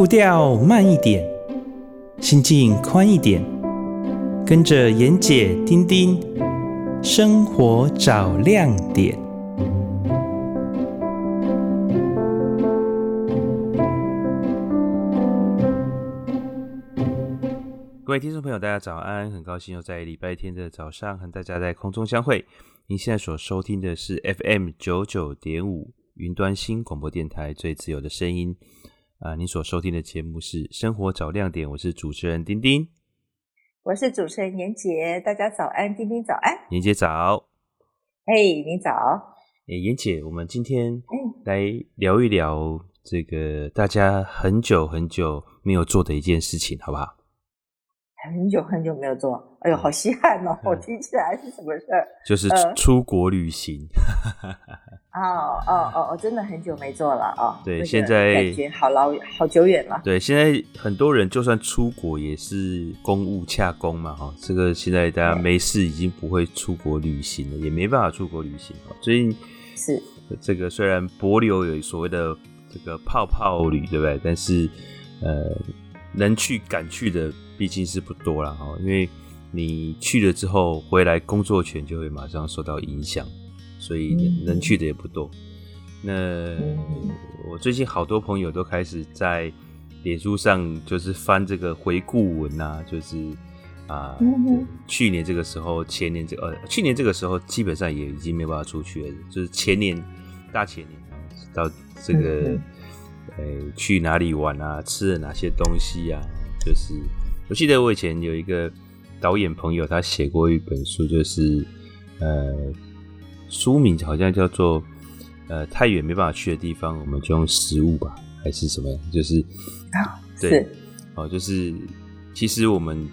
步调慢一点，心境宽一点，跟着妍姐、丁丁，生活找亮点。各位听众朋友，大家早安！很高兴又在礼拜天的早上和大家在空中相会。您现在所收听的是 FM 九九点五云端新广播电台最自由的声音。啊，你所收听的节目是《生活找亮点》，我是主持人丁丁，我是主持人妍姐，大家早安，丁丁早安，妍姐早，哎，你早，哎，妍姐，我们今天来聊一聊这个大家很久很久没有做的一件事情，好不好？很久很久没有做，哎呦，好稀罕哦！我听起来是什么事儿？就是出国旅行。哦哦哦哦，真的很久没做了哦。对，现在感觉好老好久远了。对，现在很多人就算出国也是公务洽公嘛，哈，这个现在大家没事已经不会出国旅行了，也没办法出国旅行。最近是这个虽然博流有所谓的这个泡泡旅，对不对？但是呃，能去敢去的。毕竟是不多了哈，因为你去了之后回来，工作权就会马上受到影响，所以能去的也不多。那我最近好多朋友都开始在脸书上就是翻这个回顾文呐，就是啊，去年这个时候、前年这个、呃，去年这个时候基本上也已经没办法出去了，就是前年、大前年到这个呃去哪里玩啊，吃了哪些东西啊，就是。我记得我以前有一个导演朋友，他写过一本书，就是呃，书名好像叫做呃，太远没办法去的地方，我们就用食物吧，还是什么样？就是啊，对，哦，就是其实我们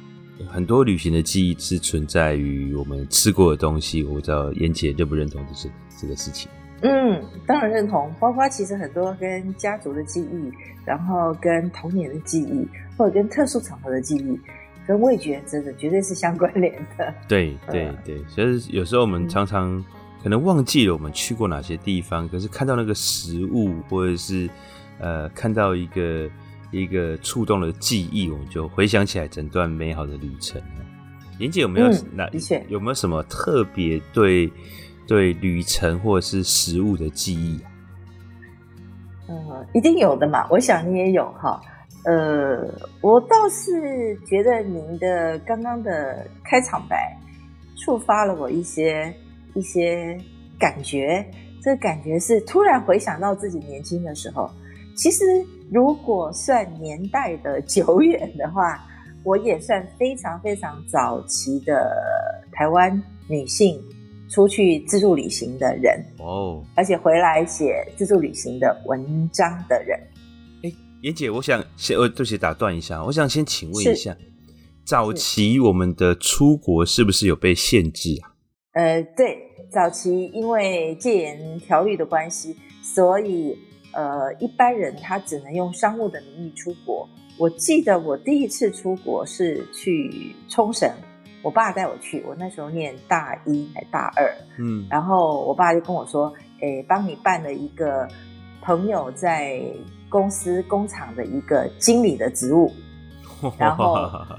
很多旅行的记忆是存在于我们吃过的东西。我不知道妍姐认不认同，就是这个事情。嗯，当然认同。包括其实很多跟家族的记忆，然后跟童年的记忆。或者跟特殊场合的记忆，跟味觉真的绝对是相关联的。对对对，所以有时候我们常常可能忘记了我们去过哪些地方，嗯、可是看到那个食物，或者是呃看到一个一个触动的记忆，我们就回想起来整段美好的旅程。妍姐有没有哪、有没有什么特别对对旅程或者是食物的记忆？嗯，一定有的嘛，我想你也有哈。呃，我倒是觉得您的刚刚的开场白触发了我一些一些感觉，这个感觉是突然回想到自己年轻的时候。其实如果算年代的久远的话，我也算非常非常早期的台湾女性出去自助旅行的人哦，而且回来写自助旅行的文章的人。哎妍姐，我想先，呃对不起，打断一下，我想先请问一下，早期我们的出国是不是有被限制啊？呃，对，早期因为戒严条例的关系，所以呃，一般人他只能用商务的名义出国。我记得我第一次出国是去冲绳，我爸带我去，我那时候念大一还大二，嗯，然后我爸就跟我说，诶，帮你办了一个朋友在。公司工厂的一个经理的职务，然后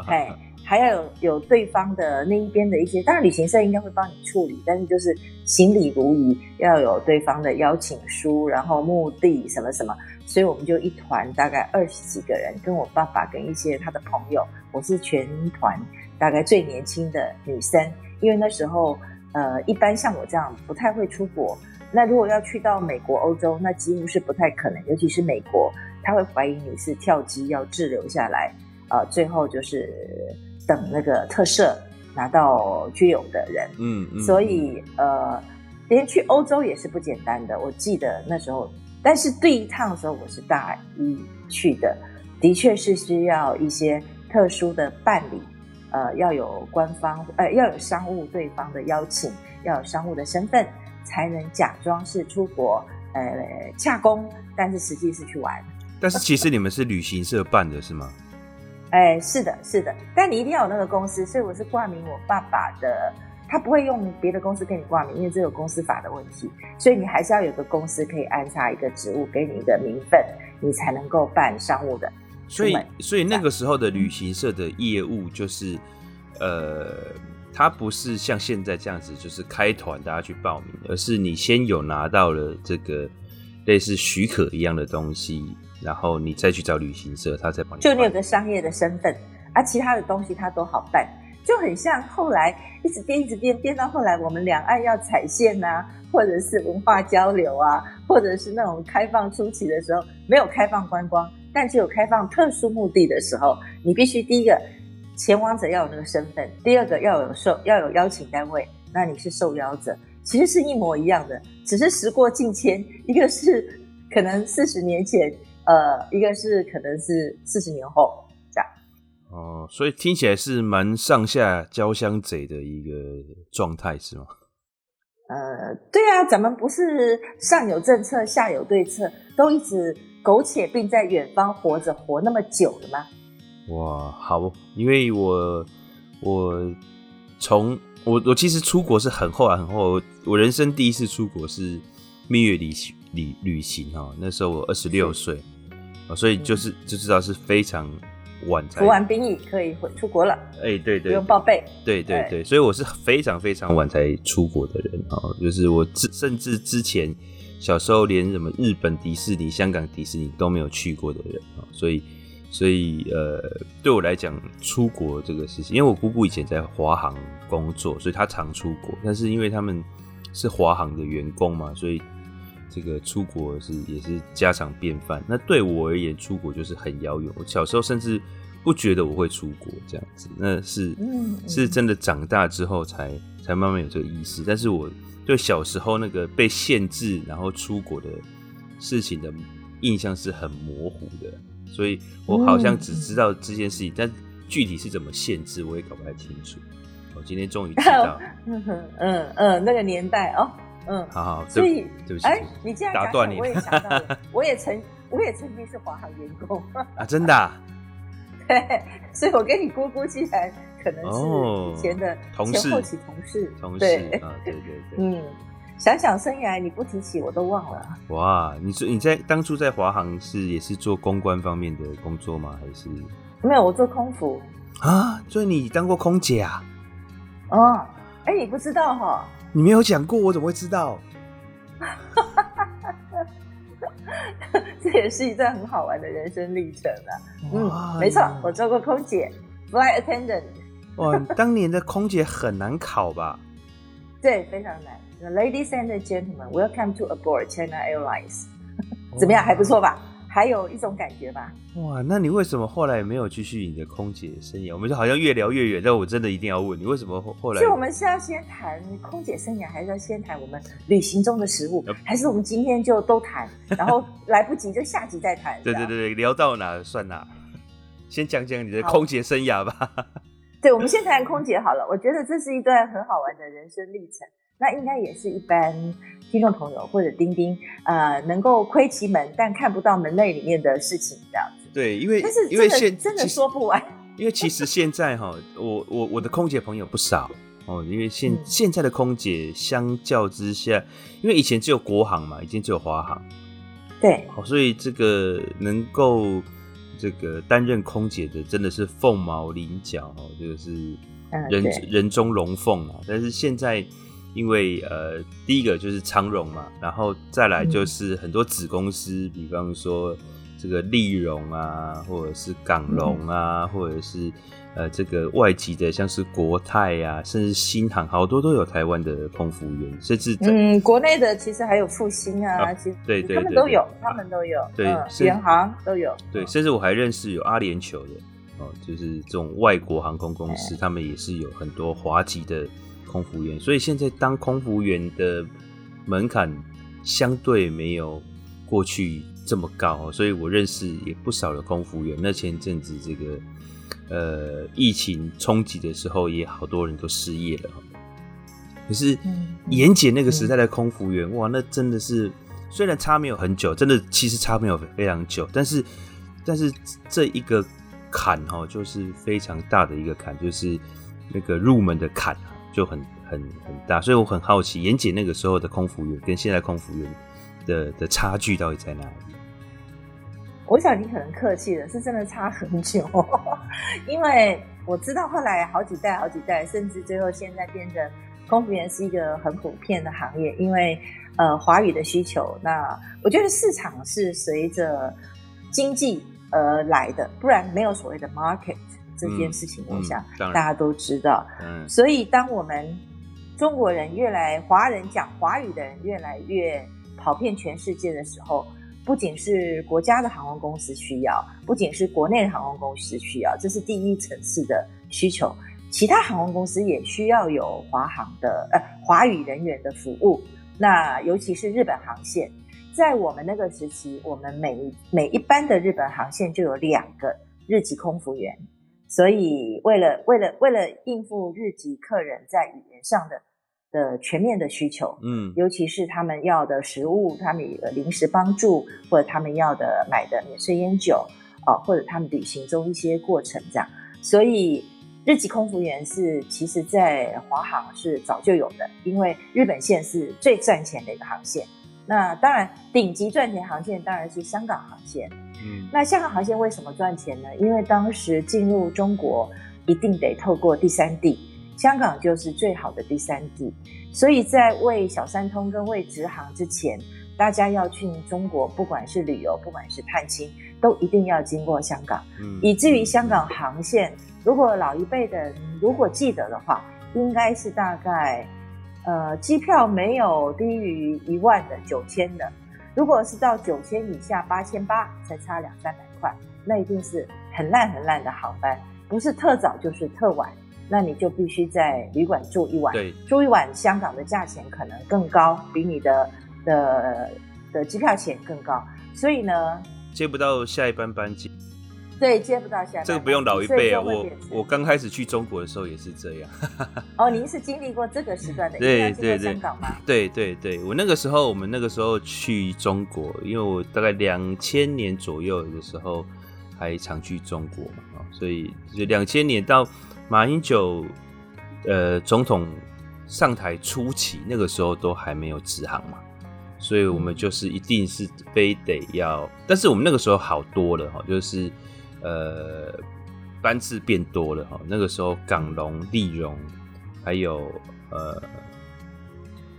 哎，还要有有对方的那一边的一些，当然旅行社应该会帮你处理，但是就是行礼如仪，要有对方的邀请书，然后目的什么什么，所以我们就一团大概二十几个人，跟我爸爸跟一些他的朋友，我是全团大概最年轻的女生，因为那时候呃，一般像我这样不太会出国。那如果要去到美国、欧洲，那几乎是不太可能，尤其是美国，他会怀疑你是跳机要滞留下来，呃，最后就是等那个特赦拿到居有的人。嗯，嗯，所以呃，连去欧洲也是不简单的。我记得那时候，但是第一趟的时候我是大一去的，的确是需要一些特殊的办理，呃，要有官方，呃，要有商务对方的邀请，要有商务的身份。才能假装是出国，呃，洽公，但是实际是去玩。但是其实你们是旅行社办的，是吗？哎，是的，是的。但你一定要有那个公司，所以我是挂名我爸爸的，他不会用别的公司跟你挂名，因为这有公司法的问题。所以你还是要有个公司可以安插一个职务，给你一个名分，你才能够办商务的。所以所以那个时候的旅行社的业务就是，呃，它不是像现在这样子，就是开团大家去报名，而是你先有拿到了这个类似许可一样的东西，然后你再去找旅行社，他再帮你。就你有个商业的身份，而、啊、其他的东西他都好办。就很像后来一直变，一直变，变到后来我们两岸要踩线啊，或者是文化交流啊，或者是那种开放初期的时候，没有开放观光，但只有开放特殊目的的时候，你必须第一个前往者要有那个身份，第二个要有受要有邀请单位，那你是受邀者，其实是一模一样的，只是时过境迁，一个是可能四十年前，呃，一个是可能是四十年后这样。哦，所以听起来是蛮上下交相贼的一个状态，是吗？呃，对啊，咱们不是上有政策，下有对策，都一直苟且并在远方活着，活那么久了吗？哇，好，因为我我从我我其实出国是很后来很后，我人生第一次出国是蜜月旅行旅旅行哈，那时候我二十六岁，所以就是就知道是非常。晚才服完兵役可以回出国了，哎、欸，对对，对，不用报备，对对对，所以我是非常非常晚才出国的人啊，就是我甚至之前小时候连什么日本迪士尼、香港迪士尼都没有去过的人啊，所以所以呃，对我来讲出国这个事情，因为我姑姑以前在华航工作，所以她常出国，但是因为他们是华航的员工嘛，所以这个出国是也是家常便饭。那对我而言，出国就是很遥远。我小时候甚至不觉得我会出国这样子，那是是真的长大之后才才慢慢有这个意识。但是我对小时候那个被限制然后出国的事情的印象是很模糊的，所以我好像只知道这件事情，但具体是怎么限制我也搞不太清楚。我今天终于知道，嗯嗯嗯，那个年代哦。嗯，好好，所以对不起，哎，你这样打断你，我也想到了，我也曾，我也曾经是华航员工。啊，真的，啊，对，所以我跟你姑姑既然可能是以前的前后期同事，同事，对，啊，对对对，嗯，想想生涯你不提起我都忘了。哇，你说你在当初在华航是也是做公关方面的工作吗？还是没有，我做空服啊，所以你当过空姐啊？哦，哎，你不知道哈？你没有讲过，我怎么会知道？这也是一段很好玩的人生历程啊！嗯，没错，我做过空姐，flight attendant。哇，当年的空姐很难考吧？对，非常难。Ladies and gentlemen, welcome to aboard China Airlines。怎么样，还不错吧？还有一种感觉吧。哇，那你为什么后来没有继续你的空姐生涯？我们就好像越聊越远，但我真的一定要问你，为什么后后来？所以我们是要先谈空姐生涯，还是要先谈我们旅行中的食物？还是我们今天就都谈，然后来不及就下集再谈？对对对对，聊到哪算哪。先讲讲你的空姐生涯吧。对，我们先谈空姐好了。我觉得这是一段很好玩的人生历程。那应该也是一般听众朋友或者钉钉，呃，能够窥其门但看不到门内里面的事情这样子。对，因为但是因为现真的说不完。因为其实现在哈，我我我的空姐朋友不少哦。因为现、嗯、现在的空姐相较之下，因为以前只有国航嘛，以前只有华航。对。好，所以这个能够这个担任空姐的真的是凤毛麟角哦，这个是人、嗯、人中龙凤啊。但是现在。因为呃，第一个就是昌荣嘛，然后再来就是很多子公司，嗯、比方说这个利荣啊，或者是港荣啊，嗯、或者是呃这个外籍的，像是国泰啊，甚至新航，好多都有台湾的空服员，甚至嗯，国内的其实还有复兴啊，啊，其实对对，对，对，对，他们都有，他们都有，对，联、嗯、航都有，对，甚至我还认识有阿联酋的哦，就是这种外国航空公司，他们也是有很多华籍的。空服员，所以现在当空服员的门槛相对没有过去这么高，所以我认识也不少的空服员。那前阵子这个呃疫情冲击的时候，也好多人都失业了。可是严姐那个时代的空服员，哇，那真的是虽然差没有很久，真的其实差没有非常久，但是但是这一个坎哈，就是非常大的一个坎，就是那个入门的坎。就很很很大，所以我很好奇，严姐那个时候的空服员跟现在空服员的的差距到底在哪里？我想你可能客气了，是真的差很久，因为我知道后来好几代、好几代，甚至最后现在变成空服员是一个很普遍的行业，因为呃华语的需求。那我觉得市场是随着经济而来的，不然没有所谓的 market 这件事情。我想大家都知道。嗯，所以当我们中国人越来华人讲华语的人越来越跑遍全世界的时候。不仅是国家的航空公司需要，不仅是国内的航空公司需要，这是第一层次的需求。其他航空公司也需要有华航的呃华语人员的服务。那尤其是日本航线，在我们那个时期，我们每每一班的日本航线就有两个日籍空服员，所以为了为了为了应付日籍客人在语言上的。的全面的需求，嗯，尤其是他们要的食物，他们的临时帮助，或者他们要的买的免税烟酒，啊，或者他们旅行中一些过程这样。所以日籍空服员是其实在华航是早就有的，因为日本线是最赚钱的一个航线。那当然顶级赚钱航线当然是香港航线，嗯，那香港航线为什么赚钱呢？因为当时进入中国一定得透过第三地。香港就是最好的第三地，所以在为小三通跟为直航之前，大家要去中国，不管是旅游，不管是探亲，都一定要经过香港。嗯，以至于香港航线，如果老一辈的如果记得的话，应该是大概，呃，机票没有低于一万的九千的，如果是到九千以下八千八，才差两三百块，那一定是很烂很烂的航班，不是特早就是特晚。那你就必须在旅馆住一晚，对，住一晚，香港的价钱可能更高，比你的的的机票钱更高，所以呢，接不到下一班班机，对，接不到下这个不用老一辈啊，我我刚开始去中国的时候也是这样。哦，您是经历过这个时段的，对对对，香港吗？对对对，我那个时候，我们那个时候去中国，因为我大概两千年左右的时候还常去中国嘛，所以就两千年到。马英九，呃，总统上台初期，那个时候都还没有直航嘛，所以我们就是一定是非得要，但是我们那个时候好多了哈，就是呃班次变多了哈，那个时候港龙、利荣还有呃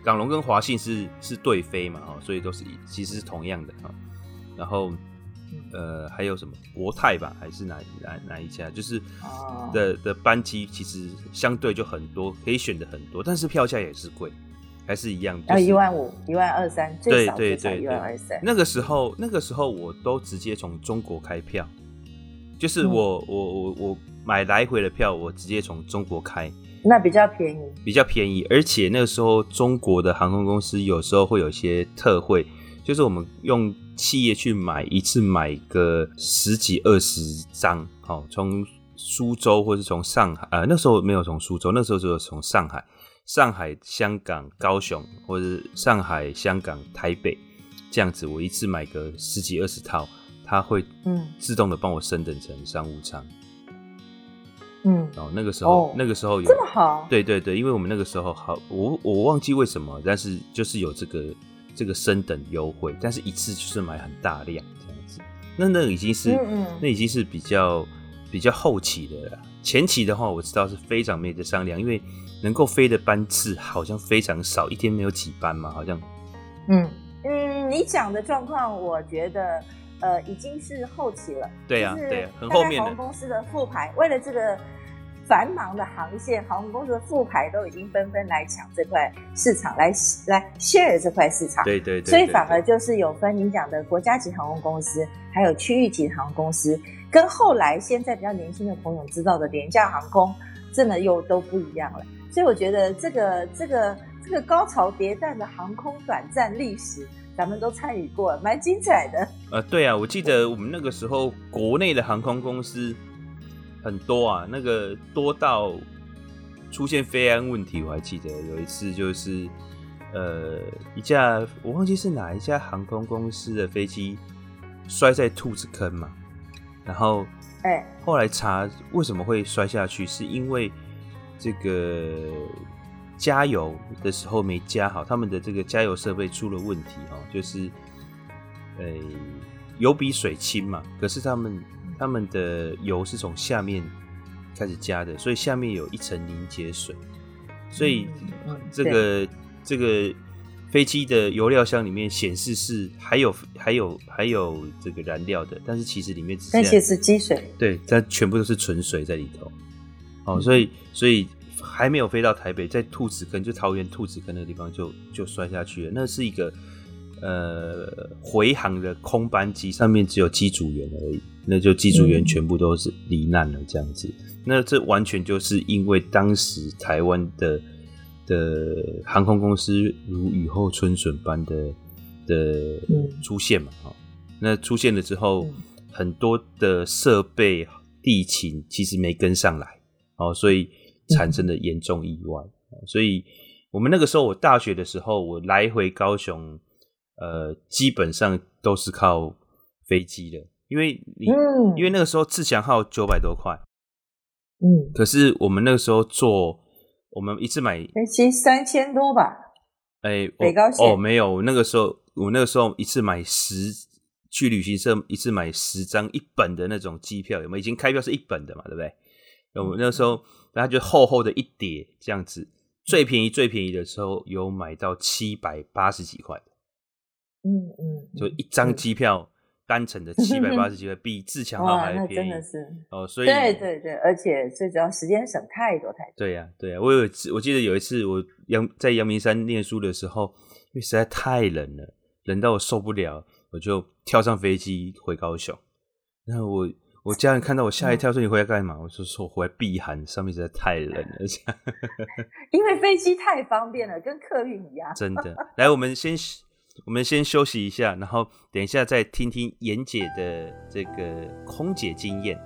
港龙跟华信是是对飞嘛哈，所以都是其实是同样的哈，然后。呃，还有什么国泰吧，还是哪哪哪一家？就是的的班机其实相对就很多，可以选的很多，但是票价也是贵，还是一样，要一万五、一万二三，最少最少一万二三。那个时候，那个时候我都直接从中国开票，就是我、嗯、我我我买来回的票，我直接从中国开，那比较便宜，比较便宜，而且那个时候中国的航空公司有时候会有一些特惠，就是我们用。企业去买一次买个十几二十张，好，从苏州或是从上海，呃，那时候没有从苏州，那时候只有从上海、上海、香港、高雄，或者上海、香港、台北这样子，我一次买个十几二十套，它会嗯。自动的帮我升等成商务舱，嗯，哦，那个时候、哦、那个时候有这么好，对对对，因为我们那个时候好，我我忘记为什么，但是就是有这个。这个升等优惠，但是一次就是买很大量这样子，那那已经是，嗯嗯。那已经是比较比较后期的了。前期的话，我知道是非常没得商量，因为能够飞的班次好像非常少，一天没有几班嘛，好像。嗯。嗯，你讲的状况，我觉得呃已经是后期了。对呀、啊，对呀、啊，很后面的。航空公司的复牌，为了这个。繁忙的航线，航空公司的复牌都已经纷纷来抢这块市场，来来 share 这块市场。对对，对，对，对，所以反而就是有分你讲的国家级航空公司，还有区域级航空公司，跟后来现在比较年轻的朋友知道的廉价航空，真的又都不一样了。所以我觉得这个这个这个高潮迭代的航空短暂历史，咱们都参与过，蛮精彩的。呃，对啊，我记得我们那个时候国内的航空公司。很多啊，那个多到出现飞安问题。我还记得有一次，就是呃一架我忘记是哪一家航空公司的飞机摔在兔子坑嘛，然后哎后来查为什么会摔下去，是因为这个加油的时候没加好，他们的这个加油设备出了问题哦，就是呃油比水轻嘛，可是他们他们的油是从下面开始加的，所以下面有一层凝结水，所以这个这个飞机的油料箱里面显示是还有还有还有这个燃料的，但是其实里面只那些是积水，对，它全部都是纯水在里头。哦，所以所以还没有飞到台北，在兔子坑就桃园兔子坑那个地方就就摔下去了，那是一个。呃，回航的空班机上面只有机组员而已，那就机组员全部都是罹难了这样子。嗯、那这完全就是因为当时台湾的的航空公司如雨后春笋般的的出现嘛，哈、嗯。那出现了之后，嗯、很多的设备地勤其实没跟上来，哦，所以产生的严重意外。嗯、所以我们那个时候，我大学的时候，我来回高雄。呃，基本上都是靠飞机的，因为你，嗯、因为那个时候自强号九百多块，嗯，可是我们那个时候坐，我们一次买飞机三千多吧，哎、欸，北高线哦，没有，那个时候我那个时候一次买十，去旅行社一次买十张一本的那种机票，有没有？已经开票是一本的嘛，对不对？我们那个时候，然后就厚厚的一叠这样子，最便宜最便宜的时候有买到七百八十几块。嗯嗯，就一张机票单程的七百八十几块，比自强号还便宜，真的是哦。所以对对对，而且最主要时间省太多太多。对呀、啊、对呀、啊，我有我记得有一次我阳在阳明山念书的时候，因为实在太冷了，冷到我受不了，我就跳上飞机回高雄。然后我我家人看到我吓一跳，说你回来干嘛？嗯、我说说我回来避寒，上面实在太冷了。因为飞机太方便了，跟客运一样。真的，来我们先。我们先休息一下，然后等一下再听听妍姐的这个空姐经验。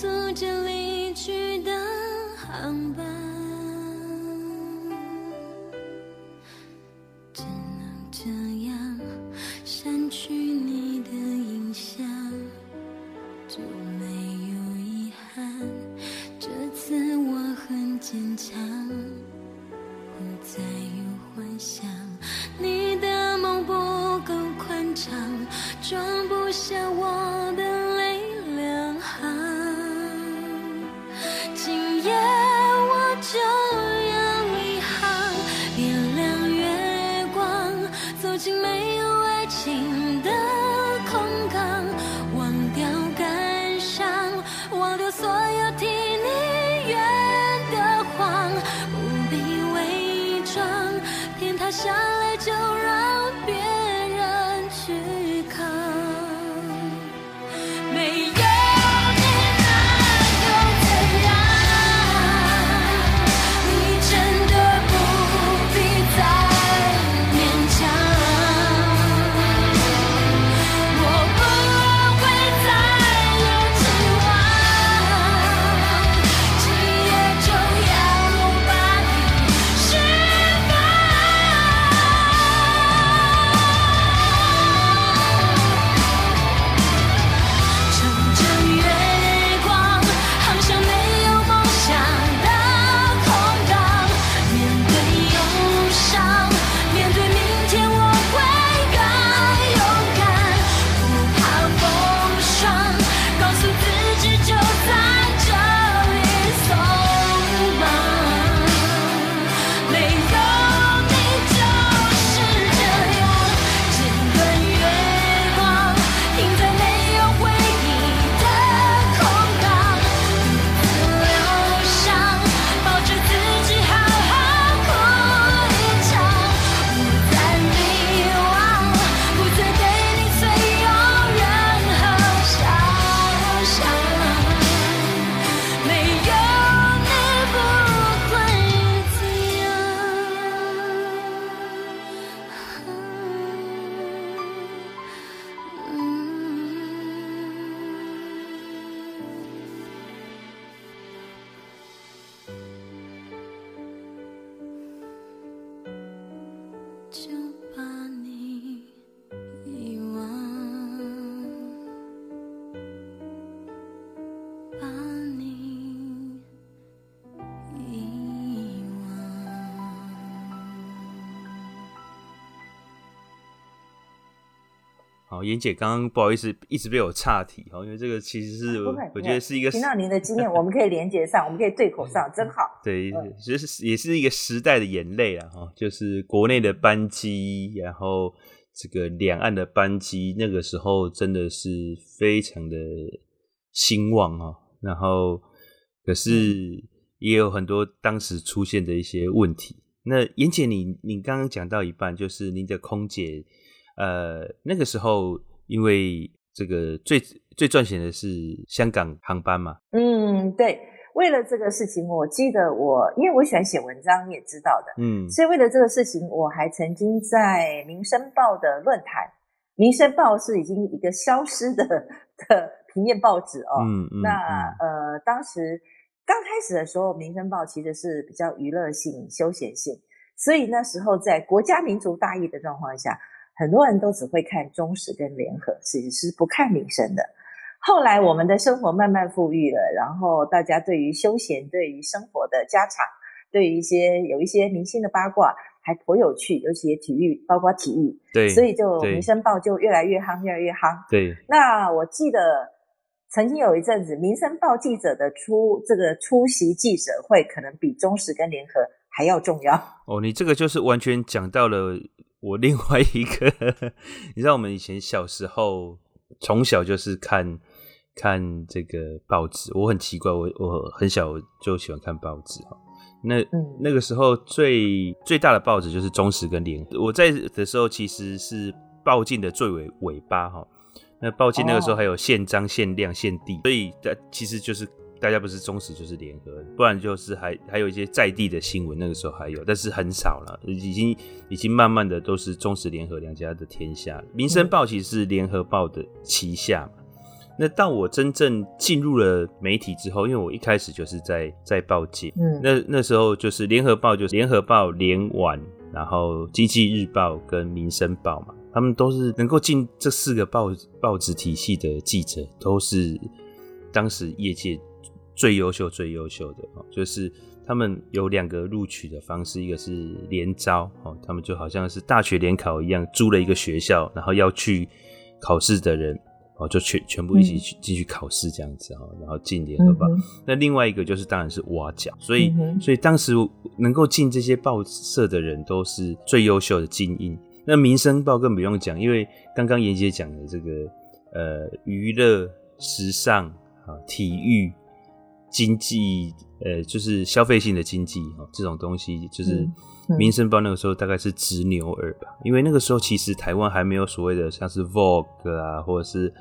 坐着离去的航班。好，妍姐刚刚不好意思，一直被我岔题，哈，因为这个其实是我，我觉得是一个听到您的经验，我们可以连接上，我们可以对口上，真好。对，其实也是一个时代的眼泪啊，哈，就是国内的班机，然后这个两岸的班机，那个时候真的是非常的兴旺啊，然后可是也有很多当时出现的一些问题。那妍姐你，你你刚刚讲到一半，就是您的空姐。呃，那个时候因为这个最最赚钱的是香港航班嘛。嗯，对。为了这个事情，我记得我因为我喜欢写文章，你也知道的。嗯。所以为了这个事情，我还曾经在《民生报》的论坛，《民生报》是已经一个消失的的平面报纸哦。嗯嗯。那呃，当时刚开始的时候，《民生报》其实是比较娱乐性、休闲性，所以那时候在国家民族大义的状况下。很多人都只会看中实跟联合，其实是不看民生的。后来我们的生活慢慢富裕了，然后大家对于休闲、对于生活的家常、对于一些有一些明星的八卦还颇有趣，尤其体育，包括体育，对，所以就民生报就越来越夯，越来越夯。对。那我记得曾经有一阵子，民生报记者的出这个出席记者会，可能比中时跟联合还要重要。哦，你这个就是完全讲到了。我另外一个，你知道，我们以前小时候从小就是看看这个报纸。我很奇怪，我我很小就喜欢看报纸哈。那那个时候最最大的报纸就是中时跟联合。我在的时候其实是报禁的最尾尾巴哈。那报禁那个时候还有限章、限量、限地，所以它其实就是。大家不是忠实就是联合，不然就是还还有一些在地的新闻，那个时候还有，但是很少了，已经已经慢慢的都是忠实联合两家的天下。民生报其实是联合报的旗下嘛。那到我真正进入了媒体之后，因为我一开始就是在在报界，嗯，那那时候就是联合报就是联合报、联晚，然后经济日报跟民生报嘛，他们都是能够进这四个报报纸体系的记者，都是当时业界。最优秀、最优秀的哦，就是他们有两个录取的方式，一个是联招哦，他们就好像是大学联考一样，租了一个学校，然后要去考试的人哦，就全全部一起去进去考试这样子哦，然后进联合报。嗯、那另外一个就是当然是挖角，所以、嗯、所以当时能够进这些报社的人都是最优秀的精英。那民生报更不用讲，因为刚刚妍姐讲的这个呃娱乐、时尚啊、体育。经济，呃，就是消费性的经济哈，这种东西就是民生报那个时候大概是直牛耳吧，因为那个时候其实台湾还没有所谓的像是 Vogue 啊，或者是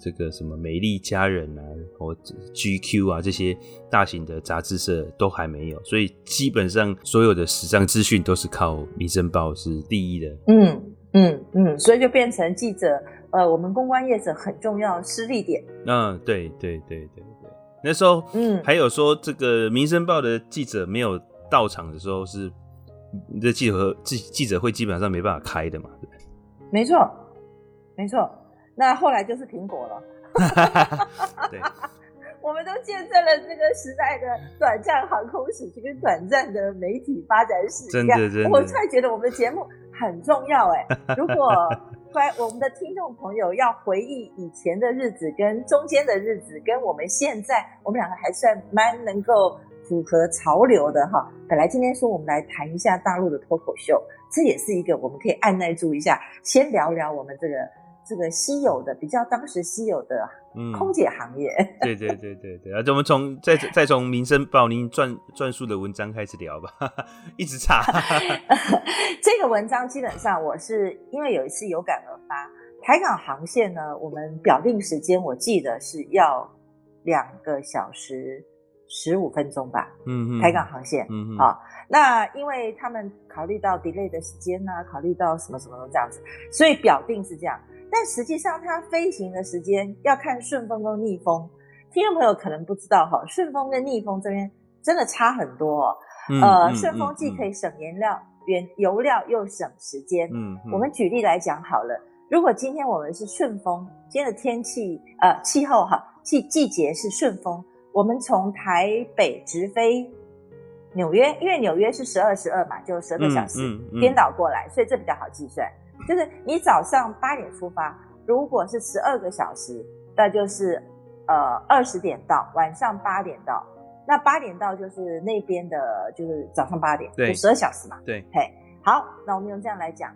这个什么美丽佳人啊，或 GQ 啊这些大型的杂志社都还没有，所以基本上所有的时尚资讯都是靠民生报是第一的。嗯嗯嗯，所以就变成记者，呃，我们公关业者很重要施力点。嗯，对对对对。那时候，嗯，还有说这个《民生报》的记者没有到场的时候，是这记者记记者会基本上没办法开的嘛？对，没错，没错。那后来就是苹果了。对，我们都见证了这个时代的短暂航空史这个短暂的媒体发展史。真的，真的，我突然觉得我们的节目很重要哎。如果我们的听众朋友要回忆以前的日子，跟中间的日子，跟我们现在，我们两个还算蛮能够符合潮流的哈。本来今天说我们来谈一下大陆的脱口秀，这也是一个我们可以按耐住一下，先聊聊我们这个。这个稀有的，比较当时稀有的空姐行业，嗯、对对对对对，啊，我们从再再从民生报您撰撰述的文章开始聊吧，一直查。这个文章基本上我是因为有一次有感而发，台港航线呢，我们表定时间我记得是要两个小时十五分钟吧，嗯嗯，台港航线，嗯嗯，啊，那因为他们考虑到 delay 的时间呢、啊，考虑到什么什么的这样子，所以表定是这样。但实际上，它飞行的时间要看顺风跟逆风。听众朋友可能不知道哈，顺风跟逆风这边真的差很多哦。嗯、呃，顺、嗯、风既可以省燃料、原、嗯、油料，又省时间。嗯，嗯我们举例来讲好了，如果今天我们是顺风，今天的天气呃气候哈季季节是顺风，我们从台北直飞纽约，因为纽约是十二十二嘛，就十二个小时颠、嗯嗯嗯、倒过来，所以这比较好计算。就是你早上八点出发，如果是十二个小时，那就是呃二十点到晚上八点到，那八点到就是那边的，就是早上八点，对，十二小时嘛。对，嘿，好，那我们用这样来讲，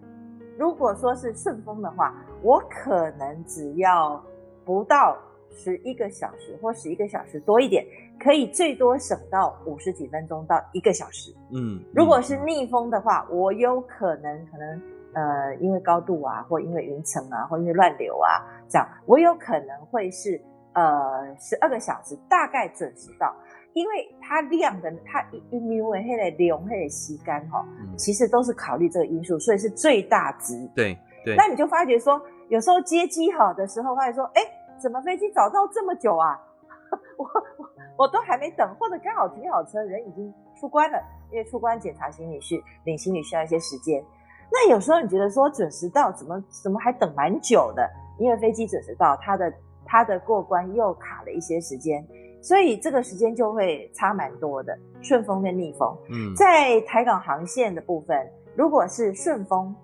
如果说是顺风的话，我可能只要不到十一个小时或十一个小时多一点，可以最多省到五十几分钟到一个小时。嗯，嗯，如果是逆风的话，我有可能可能。呃，因为高度啊，或因为云层啊，或因为乱流啊，这样我有可能会是呃十二个小时大概准时到，因为它亮的它一一米为黑的流黑的吸干哈，其实都是考虑这个因素，所以是最大值。对对。那你就发觉说，有时候接机好的时候，发现说，哎，怎么飞机早到这么久啊？我我我都还没等，或者刚好停好车，人已经出关了，因为出关检查行李需领行李需要一些时间。那有时候你觉得说准时到，怎么怎么还等蛮久的？因为飞机准时到，它的它的过关又卡了一些时间，所以这个时间就会差蛮多的。顺风跟逆风，嗯，在台港航线的部分，如果是顺风，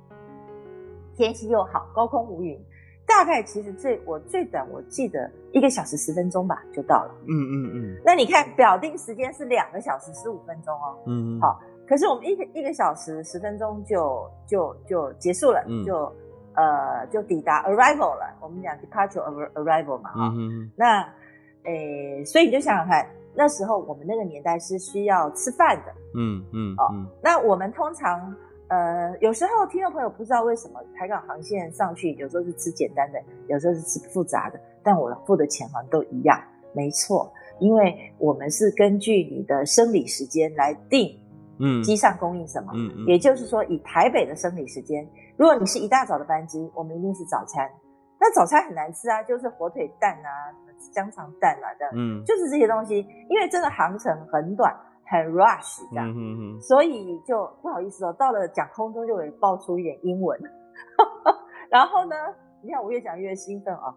天气又好，高空无云，大概其实最我最短我记得一个小时十分钟吧就到了。嗯嗯嗯。那你看表定时间是两个小时十五分钟哦。嗯嗯。好。可是我们一个一个小时十分钟就就就结束了，嗯、就呃就抵达 arrival 了。我们讲 departure arrival 嘛，哈、嗯。那诶，所以你就想想看，那时候我们那个年代是需要吃饭的，嗯嗯哦。那我们通常呃有时候听众朋友不知道为什么台港航线上去，有时候是吃简单的，有时候是吃复杂的，但我付的钱好像都一样，没错，因为我们是根据你的生理时间来定。嗯，机上供应什么？嗯嗯，也就是说，以台北的生理时间，如果你是一大早的班机，我们一定是早餐。那早餐很难吃啊，就是火腿蛋啊，香肠蛋啊这样，嗯，就是这些东西。因为真的航程很短，很 rush 这样，嗯嗯，所以就不好意思哦，到了讲空中就会爆出一点英文。然后呢，你看我越讲越兴奋哦。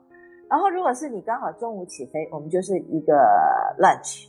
然后如果是你刚好中午起飞，我们就是一个 lunch，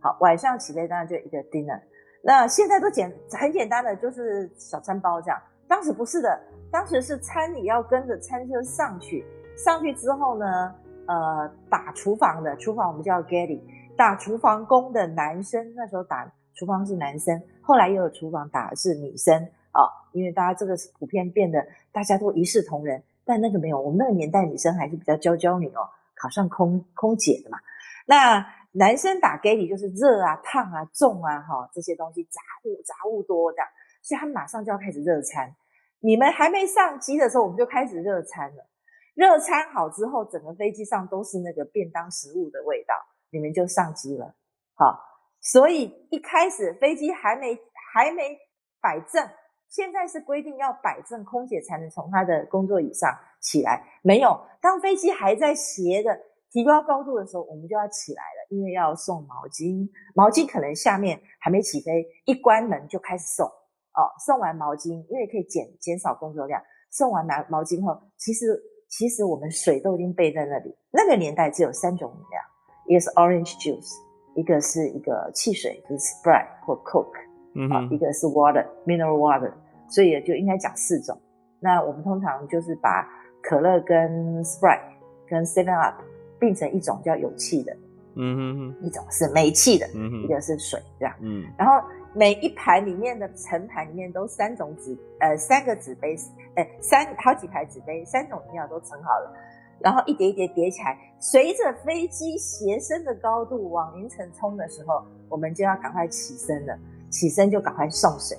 好，晚上起飞当然就一个 dinner。那现在都简很简单的，就是小餐包这样。当时不是的，当时是餐你要跟着餐车上去，上去之后呢，呃，打厨房的厨房我们叫 galley，打厨房工的男生，那时候打厨房是男生，后来又有厨房打的是女生啊，因为大家这个是普遍变得大家都一视同仁，但那个没有，我们那个年代女生还是比较娇娇女哦，考上空空姐的嘛，那。男生打给你就是热啊、烫啊、重啊，哈，这些东西杂物杂物多的，所以他们马上就要开始热餐。你们还没上机的时候，我们就开始热餐了。热餐好之后，整个飞机上都是那个便当食物的味道，你们就上机了。好，所以一开始飞机还没还没摆正，现在是规定要摆正，空姐才能从她的工作椅上起来。没有，当飞机还在斜的。提高高度的时候，我们就要起来了，因为要送毛巾。毛巾可能下面还没起飞，一关门就开始送哦。送完毛巾，因为可以减减少工作量。送完毛毛巾后，其实其实我们水都已经备在那里。那个年代只有三种饮料，一个是 orange juice，一个是一个汽水，就是 Sprite 或 Coke，嗯哼，一个是 water mineral water，所以就应该讲四种。那我们通常就是把可乐跟 Sprite 跟 Seven Up。变成一种叫有气的，嗯哼哼，一种是没气的，嗯哼，一个是水这样，嗯，然后每一排里面的盛盘里面都三种纸，呃，三个纸杯，呃，三好几排纸杯，三种饮料都盛好了，然后一叠一叠叠起来，随着飞机斜升的高度往云层冲的时候，我们就要赶快起身了，起身就赶快送水，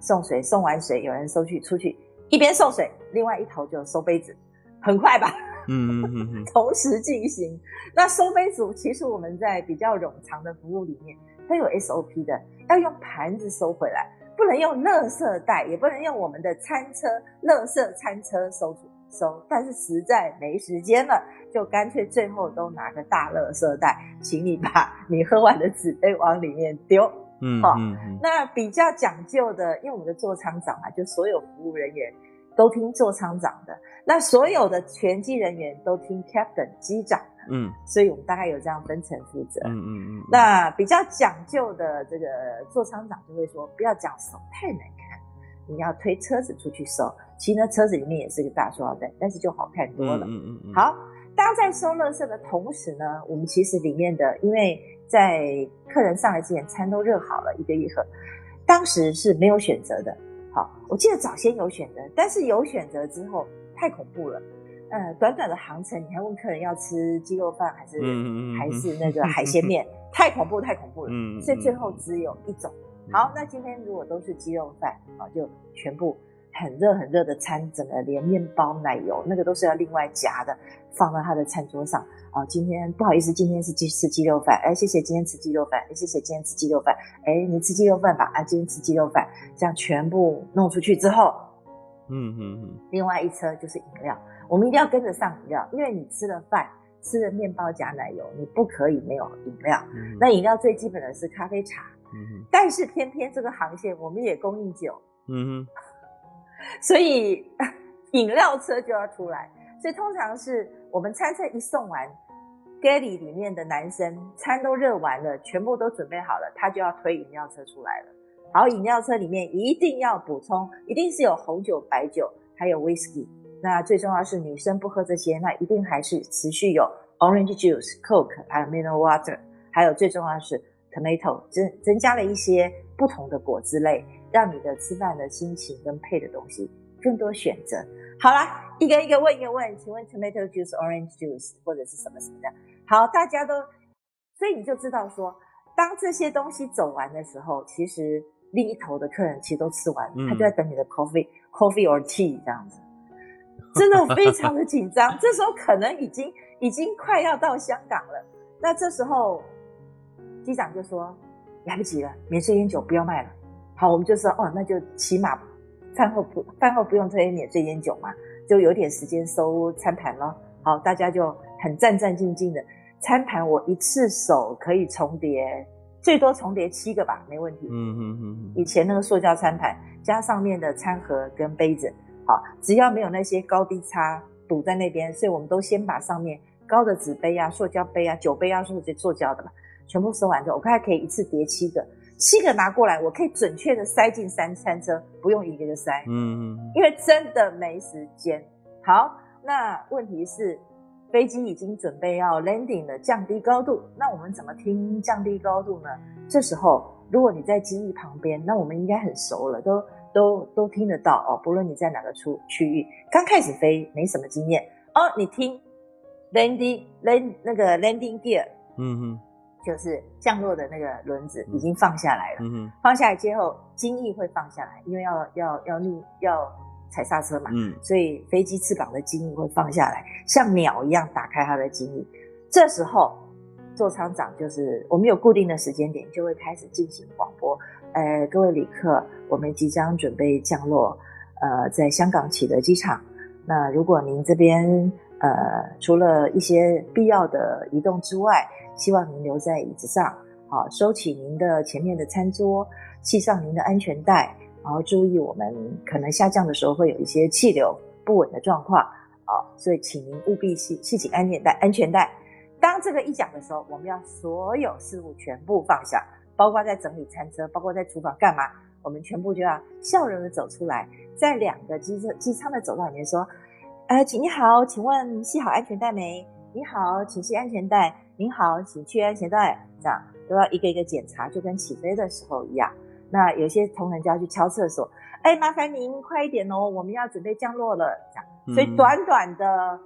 送水，送完水有人收去出去，一边送水，另外一头就收杯子，很快吧。嗯嗯嗯，同时进行。那收杯子，其实我们在比较冗长的服务里面，它有 SOP 的，要用盘子收回来，不能用垃圾袋，也不能用我们的餐车、垃圾餐车收收。但是实在没时间了，就干脆最后都拿个大垃圾袋，请你把你喝完的纸杯往里面丢。嗯，好，那比较讲究的，因为我们的座舱长啊，就所有服务人员。都听座舱长的，那所有的全机人员都听 captain 机长的，嗯，所以我们大概有这样分层负责，嗯嗯嗯。那比较讲究的这个座舱长就会说，不要讲手太难看，你要推车子出去收。其实呢，车子里面也是个大塑料袋，但是就好看多了。嗯嗯嗯好，大家在收垃圾的同时呢，我们其实里面的，因为在客人上来之前，餐都热好了，一个一盒，当时是没有选择的。好，我记得早先有选择，但是有选择之后太恐怖了。呃，短短的航程，你还问客人要吃鸡肉饭还是、嗯、还是那个海鲜面，太恐怖，太恐怖了。嗯，所以最后只有一种。好，那今天如果都是鸡肉饭啊，就全部很热很热的餐，整个连面包、奶油那个都是要另外夹的，放到他的餐桌上。啊，今天不好意思，今天是鸡吃鸡肉饭，哎，谢谢今天吃鸡肉饭，哎，谢谢今天吃鸡肉饭，哎，你吃鸡肉饭吧，啊，今天吃鸡肉饭，这样全部弄出去之后，嗯嗯嗯，另外一车就是饮料。我们一定要跟着上饮料，因为你吃了饭，吃了面包夹奶油，你不可以没有饮料。嗯、那饮料最基本的是咖啡茶，嗯、但是偏偏这个航线我们也供应酒，嗯、所以 饮料车就要出来。所以通常是我们餐车一送完，galley 里面的男生餐都热完了，全部都准备好了，他就要推饮料车出来了。好，饮料车里面一定要补充，一定是有红酒、白酒，还有 whisky。那最重要是女生不喝这些，那一定还是持续有 orange juice、coke，还有 mineral water，还有最重要是 tomato，增增加了一些不同的果汁类，让你的吃饭的心情跟配的东西更多选择。好啦，一个一个问一个问，请问 tomato juice、orange juice 或者是什么什么的？好，大家都，所以你就知道说，当这些东西走完的时候，其实另一头的客人其实都吃完，嗯、他就在等你的 coffee、coffee or tea 这样子。真的非常的紧张，这时候可能已经已经快要到香港了。那这时候机长就说来不及了，免税烟酒不要卖了。好，我们就说哦，那就起码饭后不饭后不用推免税烟酒嘛，就有点时间收餐盘了。好，大家就很战战兢兢的餐盘，我一次手可以重叠最多重叠七个吧，没问题。嗯嗯嗯。以前那个塑胶餐盘加上面的餐盒跟杯子。好，只要没有那些高低差堵在那边，所以我们都先把上面高的纸杯啊、塑胶杯啊、酒杯啊，是塑胶的嘛，全部收完之后，我看可以一次叠七个，七个拿过来，我可以准确的塞进三餐车，不用一个个塞，嗯嗯，因为真的没时间。好，那问题是飞机已经准备要 landing 了，降低高度，那我们怎么听降低高度呢？这时候如果你在机翼旁边，那我们应该很熟了，都。都都听得到哦，不论你在哪个出区域，刚开始飞没什么经验哦，你听 landing land 那个 landing gear，嗯哼，就是降落的那个轮子已经放下来了，放下来之后，襟翼会放下来，因为要要要逆要踩刹车嘛，嗯，所以飞机翅膀的襟翼会放下来，像鸟一样打开它的襟翼，这时候座舱长就是我们有固定的时间点，就会开始进行广播。呃，各位旅客，我们即将准备降落，呃，在香港启德机场。那如果您这边呃，除了一些必要的移动之外，希望您留在椅子上，好，收起您的前面的餐桌，系上您的安全带，然后注意我们可能下降的时候会有一些气流不稳的状况，啊，所以请您务必系系紧安全带，安全带。当这个一讲的时候，我们要所有事物全部放下。包括在整理餐车，包括在厨房干嘛，我们全部就要笑容的走出来，在两个机车机舱的走道里面说：“呃，请你好，请问系好安全带没？你好，请系安全带。您好，请系安全带。”这样都要一个一个检查，就跟起飞的时候一样。那有些同仁就要去敲厕所，哎，麻烦您快一点哦，我们要准备降落了。这样，所以短短的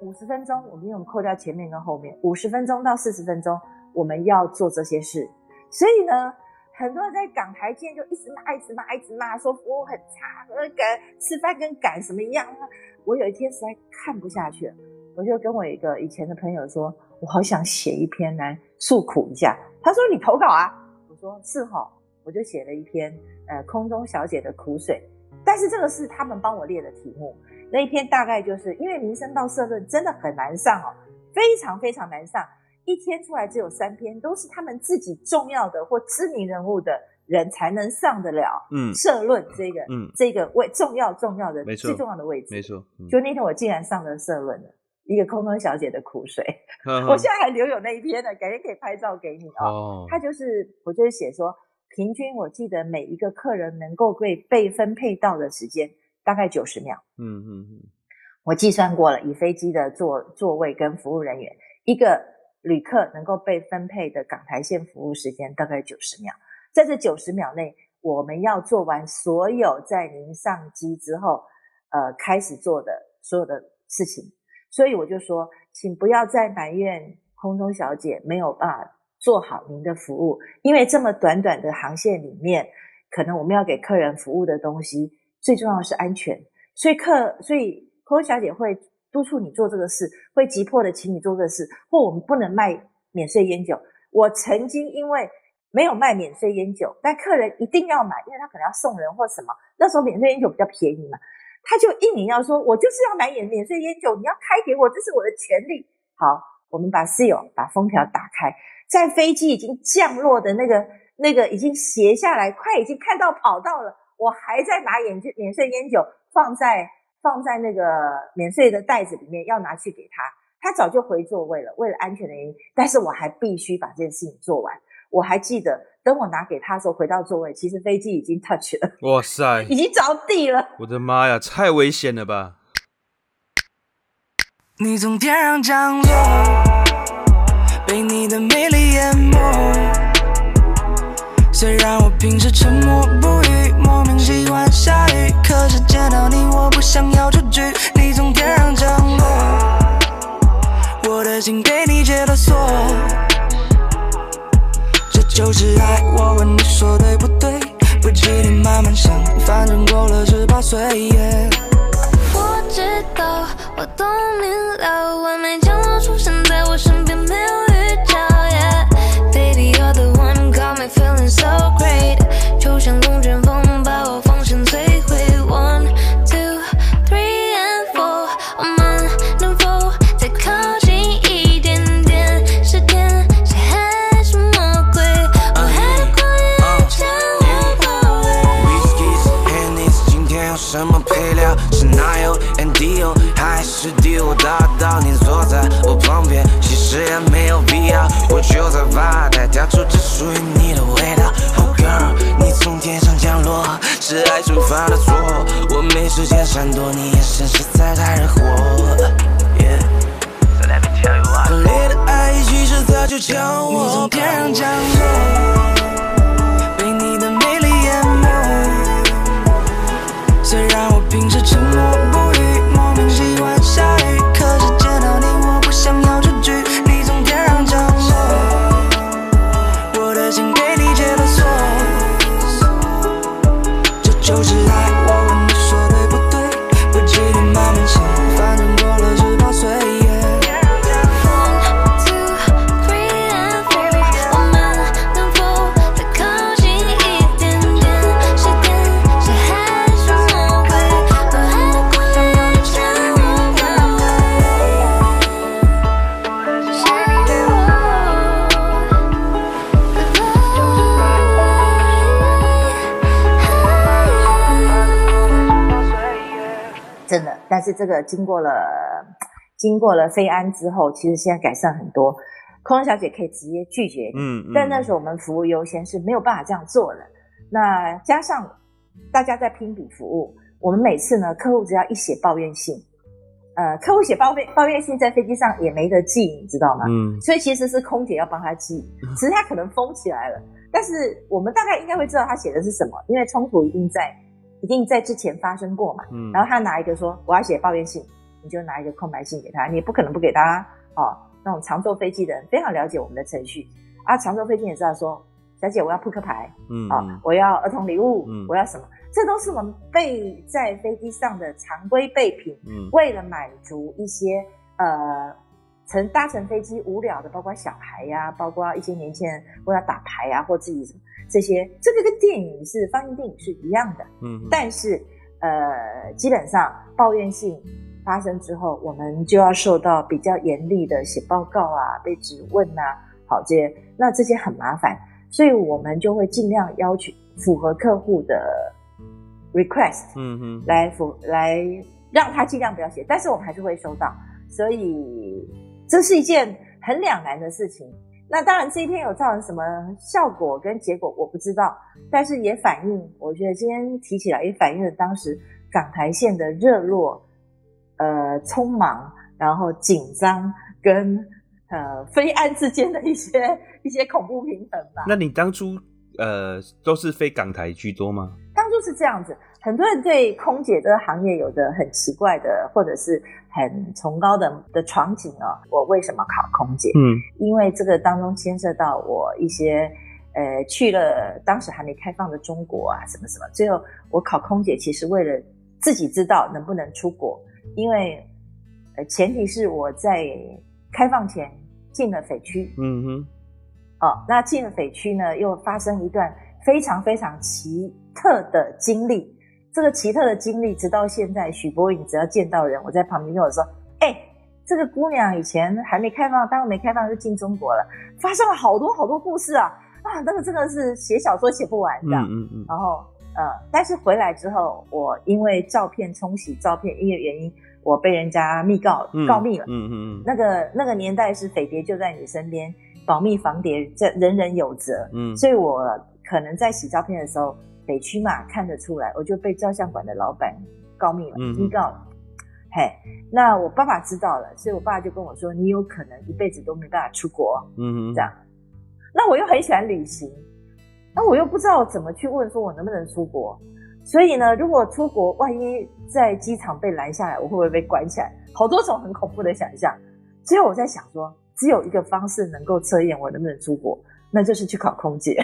五十分钟，我们用扣掉前面跟后面，五十分钟到四十分钟，我们要做这些事。所以呢，很多人在港台见就一直骂，一直骂，一直骂，说服务很差，跟赶吃饭跟赶什么一样。我有一天实在看不下去了，我就跟我一个以前的朋友说，我好想写一篇来诉苦一下。他说你投稿啊，我说是齁，我就写了一篇呃空中小姐的苦水，但是这个是他们帮我列的题目，那一篇大概就是因为民生报社论真的很难上哦，非常非常难上。一天出来只有三篇，都是他们自己重要的或知名人物的人才能上得了。嗯，社论这个，嗯，这个位重要重要的，最重要的位置，没错。嗯、就那天我竟然上了社论了，一个空中小姐的苦水，我现在还留有那一篇呢，改天可以拍照给你哦。哦，他就是我就是写说，平均我记得每一个客人能够被被分配到的时间大概九十秒。嗯嗯嗯，我计算过了，以飞机的座座位跟服务人员，一个旅客能够被分配的港台线服务时间大概九十秒。在这九十秒内，我们要做完所有在您上机之后，呃，开始做的所有的事情。所以我就说，请不要再埋怨空中小姐没有办法做好您的服务，因为这么短短的航线里面，可能我们要给客人服务的东西，最重要的是安全。所以客，所以空中小姐会督促你做这个事，会急迫的请你做这个事，或我们不能卖免税烟酒。我曾经因为没有卖免税烟酒，但客人一定要买，因为他可能要送人或什么。那时候免税烟酒比较便宜嘛，他就硬要说，我就是要买免免税烟酒，你要开给我，这是我的权利。好，我们把室友把封条打开，在飞机已经降落的那个那个已经斜下来，快已经看到跑道了，我还在拿免免税烟酒放在。放在那个免税的袋子里面，要拿去给他。他早就回座位了，为了安全的原因。但是我还必须把这件事情做完。我还记得，等我拿给他的时候，回到座位，其实飞机已经 touch 了。哇塞，已经着地了！我的妈呀，太危险了吧！你从天上降落，被你的美丽淹没。虽然我平时沉默不语，莫名喜欢下雨，可是见到你，我不想要出去。你从天上降落，我的心被你解了锁。就是爱，我问你说对不对？不急，你慢慢想，反正过了十八岁。Yeah、我知道，我都明了，完美降犯了错。我没时间闪躲，你眼神实在太惹火。Yeah，强烈的爱意其实早就将我。你从天上降落。被你的美丽淹没虽然我平时沉默这个经过了经过了飞安之后，其实现在改善很多。空中小姐可以直接拒绝你，嗯，嗯，但那时候我们服务优先是没有办法这样做的。那加上大家在拼比服务，我们每次呢，客户只要一写抱怨信，呃，客户写抱怨抱怨信在飞机上也没得寄，你知道吗？嗯，所以其实是空姐要帮他寄，只是他可能封起来了，但是我们大概应该会知道他写的是什么，因为冲突一定在。一定在之前发生过嘛？嗯，然后他拿一个说我要写抱怨信，你就拿一个空白信给他，你也不可能不给他哦。那种常坐飞机的人非常了解我们的程序啊，常坐飞机也知道说，小姐我要扑克牌，嗯啊、哦，我要儿童礼物，嗯，我要什么？这都是我们备在飞机上的常规备品，嗯，为了满足一些呃乘搭乘飞机无聊的，包括小孩呀、啊，包括一些年轻人为了打牌呀、啊，或自己什么。这些这个跟电影是放映电影是一样的，嗯，但是呃，基本上抱怨性发生之后，我们就要受到比较严厉的写报告啊，被质问啊，好这些，那这些很麻烦，所以我们就会尽量要求符合客户的 request，嗯哼，来符来让他尽量不要写，但是我们还是会收到，所以这是一件很两难的事情。那当然这一篇有造成什么效果跟结果我不知道，但是也反映，我觉得今天提起来也反映了当时港台线的热络、呃匆忙，然后紧张跟呃飞安之间的一些一些恐怖平衡吧。那你当初呃都是飞港台居多吗？当初是这样子。很多人对空姐这个行业有着很奇怪的，或者是很崇高的的憧憬哦。我为什么考空姐？嗯，因为这个当中牵涉到我一些，呃，去了当时还没开放的中国啊，什么什么。最后我考空姐，其实为了自己知道能不能出国，因为呃，前提是我在开放前进了匪区。嗯哼。哦，那进了匪区呢，又发生一段非常非常奇特的经历。这个奇特的经历，直到现在，许博颖只要见到人，我在旁边跟我说：“哎、欸，这个姑娘以前还没开放，当然没开放就进中国了，发生了好多好多故事啊啊，那个真的是写小说写不完的。”嗯嗯嗯。然后呃，但是回来之后，我因为照片冲洗照片，因为原因，我被人家密告告密了。嗯嗯嗯。那个那个年代是匪谍就在你身边，保密防谍这人人有责。嗯。所以我可能在洗照片的时候。北区嘛，看得出来，我就被照相馆的老板告密了，诬告了。嘿，那我爸爸知道了，所以我爸爸就跟我说：“你有可能一辈子都没办法出国。”嗯，这样。那我又很喜欢旅行，那我又不知道怎么去问说我能不能出国。所以呢，如果出国，万一在机场被拦下来，我会不会被关起来？好多种很恐怖的想象。所以我在想说，只有一个方式能够测验我能不能出国，那就是去考空姐。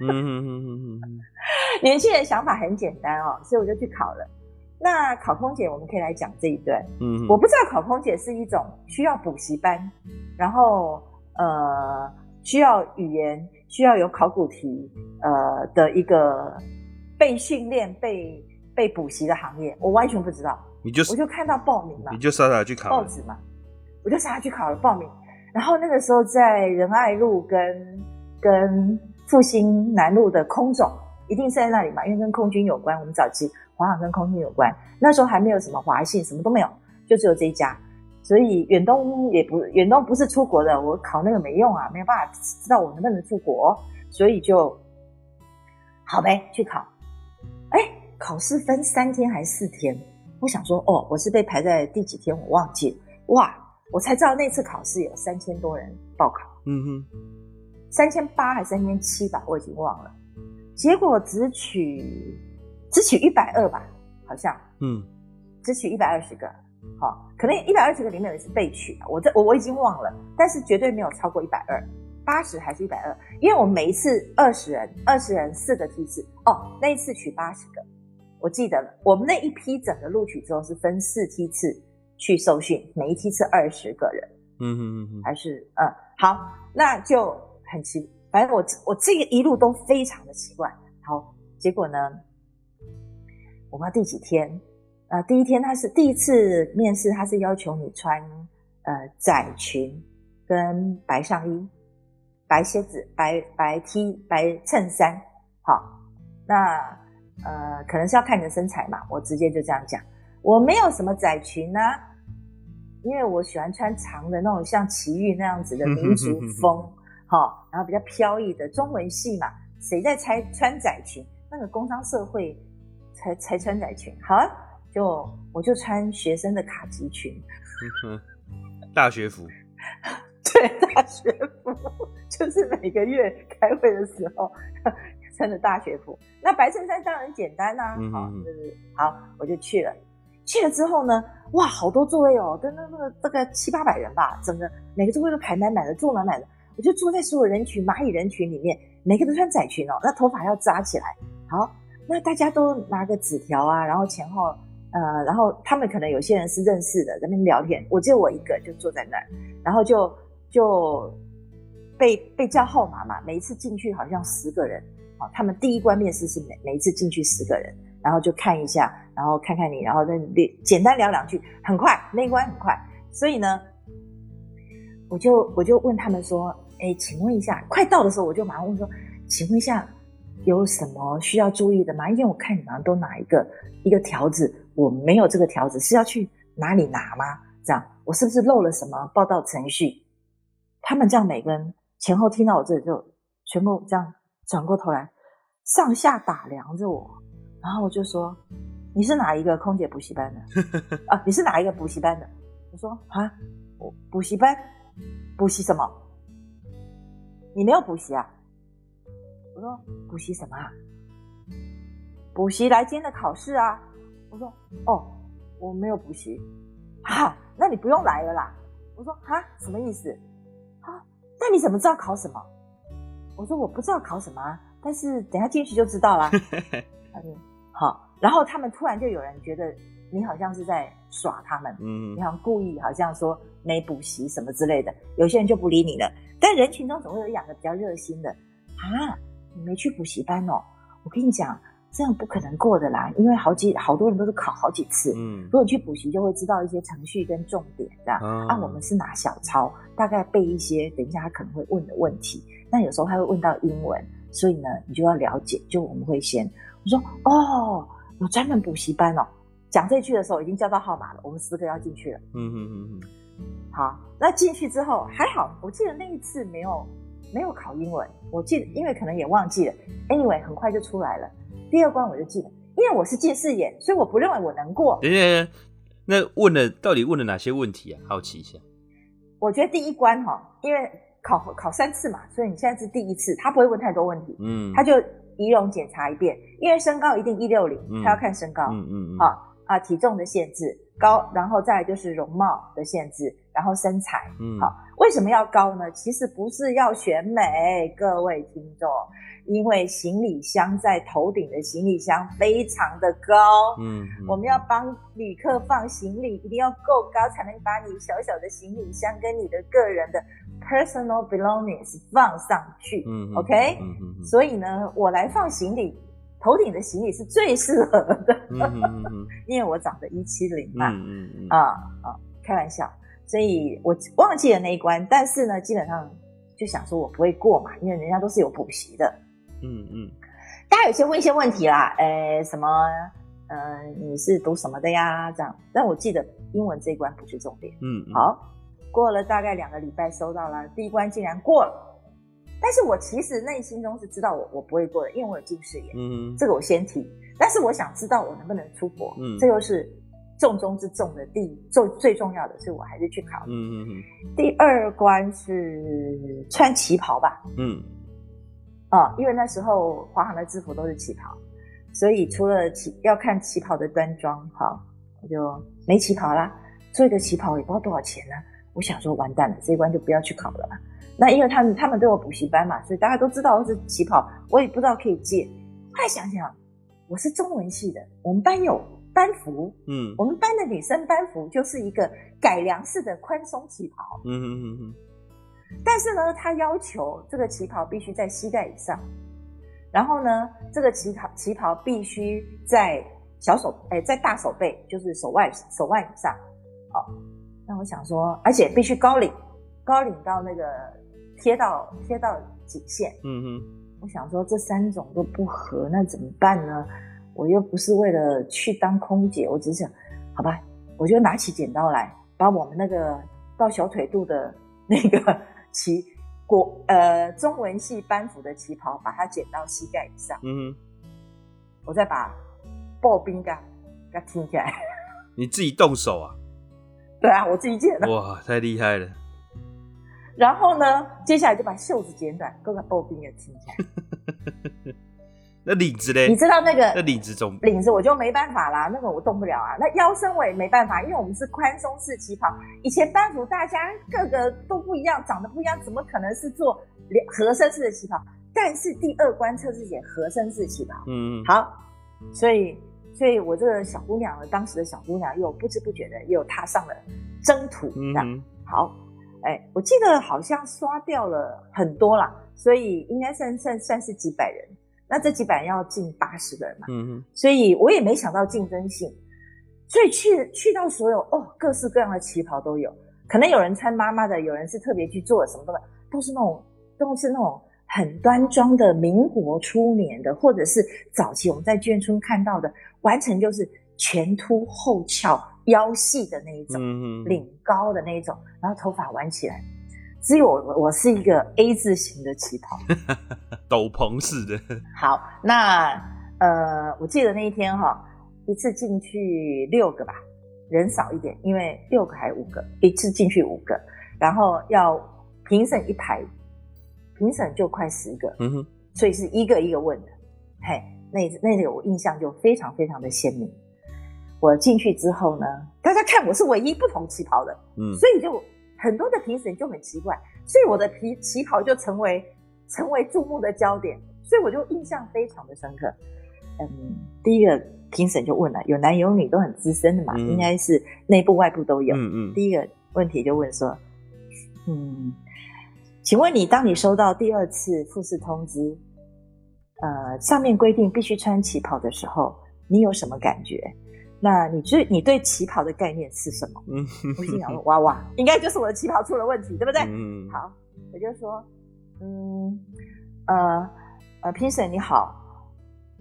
嗯哼哼哼哼，年轻人想法很简单哦，所以我就去考了。那考空姐，我们可以来讲这一段。嗯，我不知道考空姐是一种需要补习班，然后呃需要语言，需要有考古题呃的一个被训练、被被补习的行业，我完全不知道。你就我就看到报名嘛，你就傻傻去考报纸嘛，我就傻傻去考了报名。然后那个时候在仁爱路跟跟。复兴南路的空总一定是在那里嘛，因为跟空军有关。我们早期华航跟空军有关，那时候还没有什么华信，什么都没有，就只有这一家。所以远东也不远东不是出国的，我考那个没用啊，没有办法知道我能不能出国，所以就好呗，去考。哎，考试分三天还是四天？我想说，哦，我是被排在第几天？我忘记。哇，我才知道那次考试有三千多人报考。嗯哼。三千八还是三千七吧，我已经忘了。结果只取只取一百二吧，好像，嗯，只取一百二十个，好，可能一百二十个里面也是被取，我这我我已经忘了，但是绝对没有超过一百二，八十还是一百二，因为我每一次二十人，二十人四个梯次，哦，那一次取八十个，我记得了，我们那一批整个录取之后是分四梯次去受训，每一梯次二十个人，嗯哼嗯嗯，还是嗯好，那就。很奇，反正我我这个一路都非常的奇怪。好，结果呢，我不知道第几天，呃，第一天他是第一次面试，他是要求你穿呃窄裙跟白上衣、白鞋子、白白 T、白衬衫。好，那呃可能是要看你的身材嘛，我直接就这样讲，我没有什么窄裙啊，因为我喜欢穿长的那种像奇遇那样子的民族风。好，然后比较飘逸的中文系嘛，谁在猜穿窄裙？那个工商社会才才穿窄裙。好啊，就我就穿学生的卡其裙，大学服。对，大学服就是每个月开会的时候 穿的大学服。那白衬衫当然简单啦，啊，好，就是好，我就去了。去了之后呢，哇，好多座位哦，跟那那个大概七八百人吧，整个每个座位都排满满的，坐满满的。我就坐在所有人群蚂蚁人群里面，每个都穿窄裙哦，那头发要扎起来。好，那大家都拿个纸条啊，然后前后呃，然后他们可能有些人是认识的，在那边聊天。我只有我一个，就坐在那儿，然后就就被被叫号码嘛。每一次进去好像十个人，好，他们第一关面试是每每一次进去十个人，然后就看一下，然后看看你，然后再简单聊两句，很快那一关很快。所以呢，我就我就问他们说。哎，请问一下，快到的时候我就马上问说，请问一下有什么需要注意的吗？因为我看你们都拿一个一个条子，我没有这个条子，是要去哪里拿吗？这样我是不是漏了什么报道程序？他们这样每个人前后听到我这里就全部这样转过头来，上下打量着我，然后我就说：“你是哪一个空姐补习班的？啊，你是哪一个补习班的？”我说：“啊，我补习班，补习什么？你没有补习啊？”我说：“补习什么啊？补习来今天的考试啊。”我说：“哦，我没有补习。”啊，那你不用来了啦。我说：“啊，什么意思？”啊，那你怎么知道考什么？我说：“我不知道考什么啊，但是等下进去就知道啦。”他说：“好。”然后他们突然就有人觉得你好像是在耍他们，嗯，你好像故意好像说没补习什么之类的。有些人就不理你了，但人群中总会有一两个比较热心的啊。你没去补习班哦，我跟你讲，这样不可能过的啦，因为好几好多人都是考好几次。嗯，如果你去补习，就会知道一些程序跟重点的。啊，啊，我们是拿小抄，大概背一些，等一下他可能会问的问题。那有时候他会问到英文，所以呢，你就要了解。就我们会先我说哦，有专门补习班哦。讲这句的时候已经叫到号码了，我们四个要进去了。嗯嗯嗯嗯。好，那进去之后还好，我记得那一次没有。没有考英文，我记得，因为可能也忘记了。Anyway，很快就出来了。第二关我就记得，因为我是近视眼，所以我不认为我能过。等等，那问了到底问了哪些问题啊？好奇一下。我觉得第一关哈，因为考考三次嘛，所以你现在是第一次，他不会问太多问题。嗯，他就仪容检查一遍，因为身高一定一六零，他要看身高。嗯嗯嗯。好啊，体重的限制高，然后再来就是容貌的限制。然后身材，嗯，好，为什么要高呢？其实不是要选美，各位听众，因为行李箱在头顶的行李箱非常的高，嗯，嗯，我们要帮旅客放行李，一定要够高，才能把你小小的行李箱跟你的个人的 personal belongings 放上去，嗯，OK，嗯，嗯，所以呢，我来放行李，头顶的行李是最适合的，嗯嗯，因为我长得一七零嘛，嗯嗯，啊啊，开玩笑。所以我忘记了那一关，但是呢，基本上就想说我不会过嘛，因为人家都是有补习的。嗯嗯。大家有些问一些问题啦，诶，什么？呃，你是读什么的呀？这样。但我记得英文这一关不是重点。嗯，嗯。好，过了大概两个礼拜，收到了第一关，竟然过了。但是我其实内心中是知道我我不会过的，因为我有近视眼。嗯嗯。这个我先提。但是我想知道我能不能出国。嗯。这又是。重中之重的第最最重要的所以，我还是去考。嗯嗯嗯。第二关是穿旗袍吧？嗯。啊，因为那时候华航的制服都是旗袍，所以除了旗要看旗袍的端庄，好，我就没旗袍啦。做一个旗袍也不知道多少钱呢。我想说，完蛋了，这一关就不要去考了。那因为他们他们都有补习班嘛，所以大家都知道是旗袍，我也不知道可以借。后来想想，我是中文系的，我们班有。班服，嗯，我们班的女生班服就是一个改良式的宽松旗袍，嗯哼哼哼。但是呢，他要求这个旗袍必须在膝盖以上，然后呢，这个旗袍旗袍必须在小手，哎，在大手背，就是手腕手腕以上。哦，那我想说，而且必须高领，高领到那个贴到贴到颈线，嗯哼。我想说，这三种都不合，那怎么办呢？我又不是为了去当空姐，我只是想，好吧，我就拿起剪刀来，把我们那个到小腿肚的那个旗国呃中文系班服的旗袍，把它剪到膝盖以上。嗯哼，我再把刨冰给它听起来。你自己动手啊？对啊，我自己剪的。哇，太厉害了！然后呢，接下来就把袖子剪短，够个刨冰也听起来。那领子嘞？你知道那个那领子总领子我就没办法啦，那个我动不了啊。那腰身我也没办法，因为我们是宽松式旗袍。以前班服大家个个都不一样，长得不一样，怎么可能是做合身式的旗袍？但是第二关测试写合身式旗袍。嗯，好，所以所以我这个小姑娘呢，当时的小姑娘又不知不觉的又踏上了征途。嗯，好，哎、欸，我记得好像刷掉了很多啦，所以应该算算算是几百人。那这几百人要进八十个人嘛，嗯嗯，所以我也没想到竞争性，所以去去到所有哦，各式各样的旗袍都有，可能有人穿妈妈的，有人是特别去做的什么的，都是那种都是那种很端庄的民国初年的，或者是早期我们在眷村看到的，完成就是前凸后翘、腰细的那一种，嗯哼，领高的那一种，然后头发挽起来。只有我，我是一个 A 字型的旗袍，斗篷式的。好，那呃，我记得那一天哈，一次进去六个吧，人少一点，因为六个还五个，一次进去五个，然后要评审一排，评审就快十个，嗯哼，所以是一个一个问的，嘿，那那个我印象就非常非常的鲜明。我进去之后呢，大家看我是唯一不同旗袍的，嗯，所以就。很多的评审就很奇怪，所以我的皮旗袍就成为成为注目的焦点，所以我就印象非常的深刻。嗯，第一个评审就问了，有男有女都很资深的嘛，嗯、应该是内部外部都有。嗯嗯。第一个问题就问说，嗯，请问你当你收到第二次复试通知，呃，上面规定必须穿旗袍的时候，你有什么感觉？那你对你对旗袍的概念是什么？嗯，我心想说，哇哇，应该就是我的旗袍出了问题，对不对？嗯，好，我就说，嗯，呃，呃，评审你好，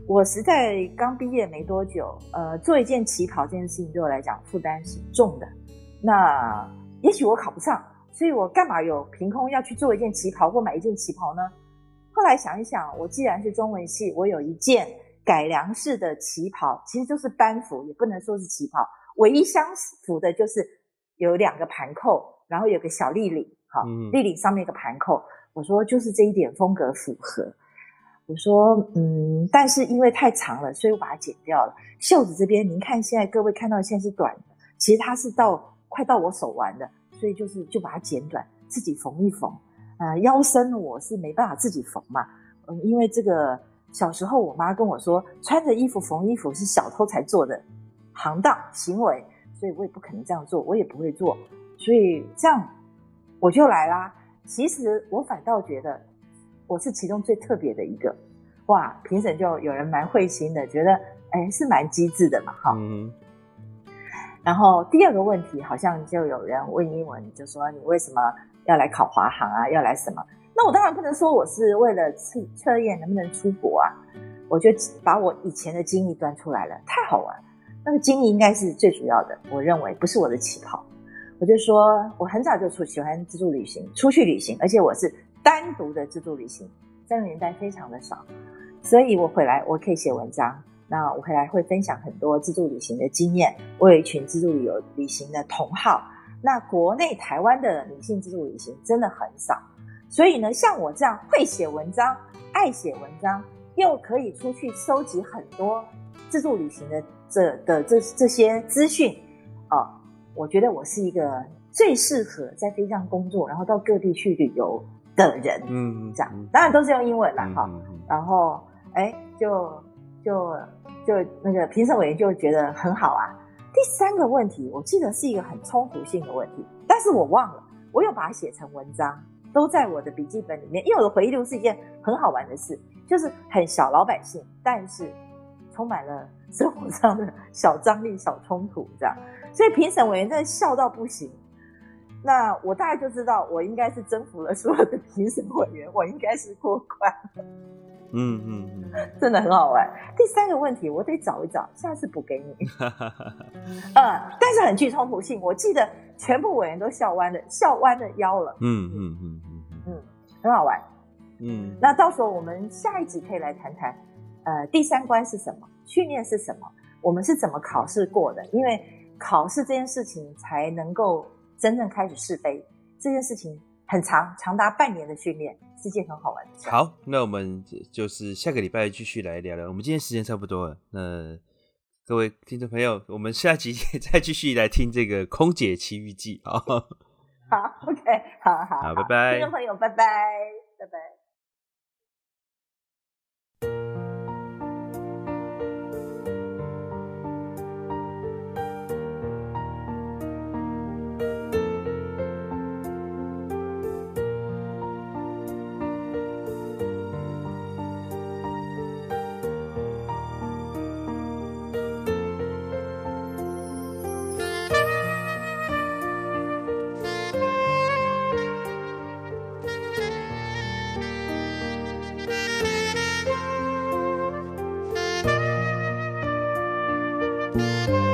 我实在刚毕业没多久，呃，做一件旗袍这件事情对我来讲负担是重的。那也许我考不上，所以我干嘛有凭空要去做一件旗袍或买一件旗袍呢？后来想一想，我既然是中文系，我有一件。改良式的旗袍其实就是班服，也不能说是旗袍。唯一相符的就是有两个盘扣，然后有个小立领，哈，立领上面一个盘扣。我说就是这一点风格符合。我说嗯，但是因为太长了，所以我把它剪掉了。袖子这边，您看现在各位看到现在是短的，其实它是到快到我手腕的，所以就是就把它剪短，自己缝一缝。呃，腰身我是没办法自己缝嘛，嗯，因为这个。小时候，我妈跟我说，穿着衣服缝衣服是小偷才做的行当行为，所以我也不可能这样做，我也不会做，所以这样我就来啦。其实我反倒觉得我是其中最特别的一个，哇！评审就有人蛮会心的，觉得哎是蛮机智的嘛，哈。嗯。然后第二个问题，好像就有人问英文，就说你为什么要来考华航啊？要来什么？那我当然不能说我是为了测测验能不能出国啊，我就把我以前的经历端出来了，太好玩。那个经历应该是最主要的，我认为不是我的旗袍。我就说我很早就出喜欢自助旅行，出去旅行，而且我是单独的自助旅行，这个年代非常的少，所以我回来我可以写文章。那我回来会分享很多自助旅行的经验。我有一群自助旅游旅行的同好。那国内台湾的女性自助旅行真的很少。所以呢，像我这样会写文章、爱写文章，又可以出去收集很多自助旅行的这的这这些资讯啊、哦，我觉得我是一个最适合在飞机上工作，然后到各地去旅游的人。嗯，这样当然都是用英文了哈、嗯。然后哎，就就就那个评审委员就觉得很好啊。第三个问题，我记得是一个很冲突性的问题，但是我忘了，我又把它写成文章。都在我的笔记本里面，因为我的回忆录是一件很好玩的事，就是很小老百姓，但是充满了生活上的小张力、小冲突这样，所以评审委员真的笑到不行。那我大概就知道，我应该是征服了所有的评审委员，我应该是过关了。嗯嗯嗯，真的很好玩。第三个问题，我得找一找，下次补给你。嗯，但是很具冲突性。我记得全部委员都笑弯了，笑弯了腰了。嗯嗯嗯嗯嗯，很好玩。嗯，那到时候我们下一集可以来谈谈，呃，第三关是什么？训练是什么？我们是怎么考试过的？因为考试这件事情才能够真正开始试飞，这件事情很长，长达半年的训练。是件很好玩的事。好，那我们就是下个礼拜继续来聊聊。我们今天时间差不多了，那各位听众朋友，我们下集 再继续来听这个《空姐奇遇记》啊。好，OK，好好好，拜拜，听众朋友，拜拜，拜拜。Música